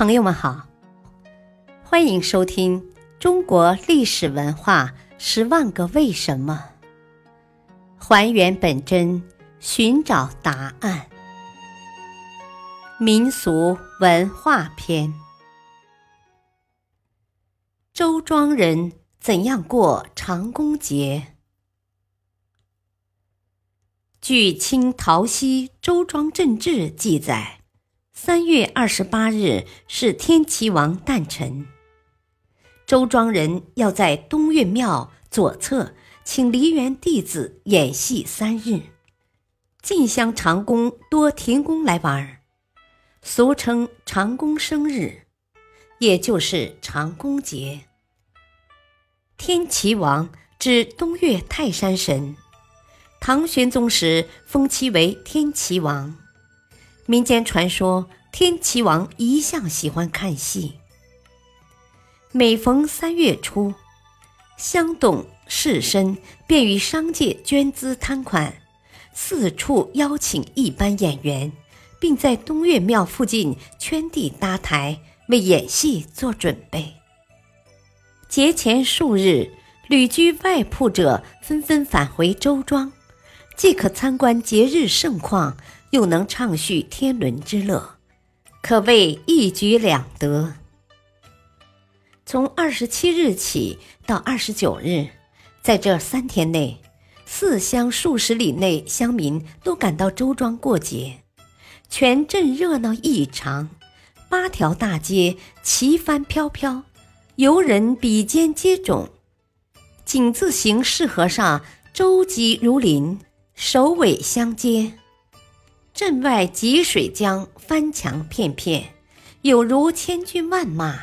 朋友们好，欢迎收听《中国历史文化十万个为什么》，还原本真，寻找答案。民俗文化篇：周庄人怎样过长工节？据《清陶溪周庄镇志》记载。三月二十八日是天齐王诞辰。周庄人要在东岳庙左侧请梨园弟子演戏三日，进香长工多停工来玩儿，俗称长工生日，也就是长工节。天齐王指东岳泰山神，唐玄宗时封其为天齐王。民间传说，天齐王一向喜欢看戏。每逢三月初，乡董士绅便与商界捐资摊款，四处邀请一班演员，并在东岳庙附近圈地搭台，为演戏做准备。节前数日，旅居外铺者纷纷返回周庄，既可参观节日盛况。又能畅叙天伦之乐，可谓一举两得。从二十七日起到二十九日，在这三天内，四乡数十里内乡民都赶到周庄过节，全镇热闹异常。八条大街旗帆飘飘，游人比肩接踵，井字形市河上舟楫如林，首尾相接。镇外积水江翻墙片片，有如千军万马。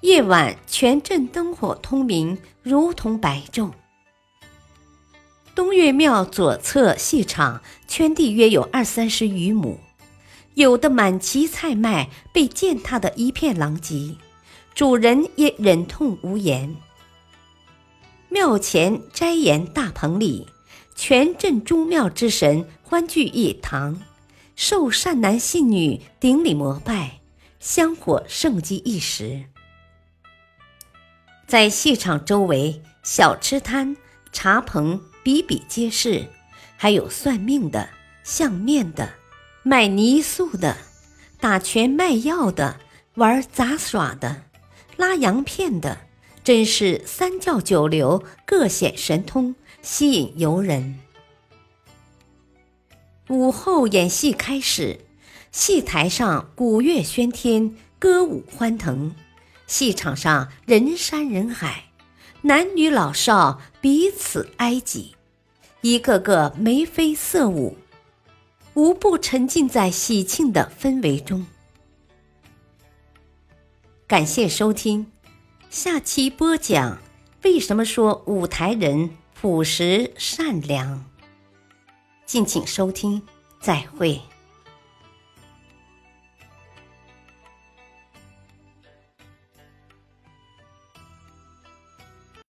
夜晚全镇灯火通明，如同白昼。东岳庙左侧戏场圈地约有二三十余亩，有的满畦菜麦被践踏得一片狼藉，主人也忍痛无言。庙前斋檐大棚里。全镇诸庙之神欢聚一堂，受善男信女顶礼膜拜，香火盛极一时。在戏场周围，小吃摊、茶棚比比皆是，还有算命的、相面的、卖泥塑的、打拳卖药的、玩杂耍的、拉洋片的，真是三教九流各显神通。吸引游人。午后演戏开始，戏台上鼓乐喧天，歌舞欢腾；戏场上人山人海，男女老少彼此挨挤，一个个眉飞色舞，无不沉浸在喜庆的氛围中。感谢收听，下期播讲为什么说舞台人。朴实善良，敬请收听，再会。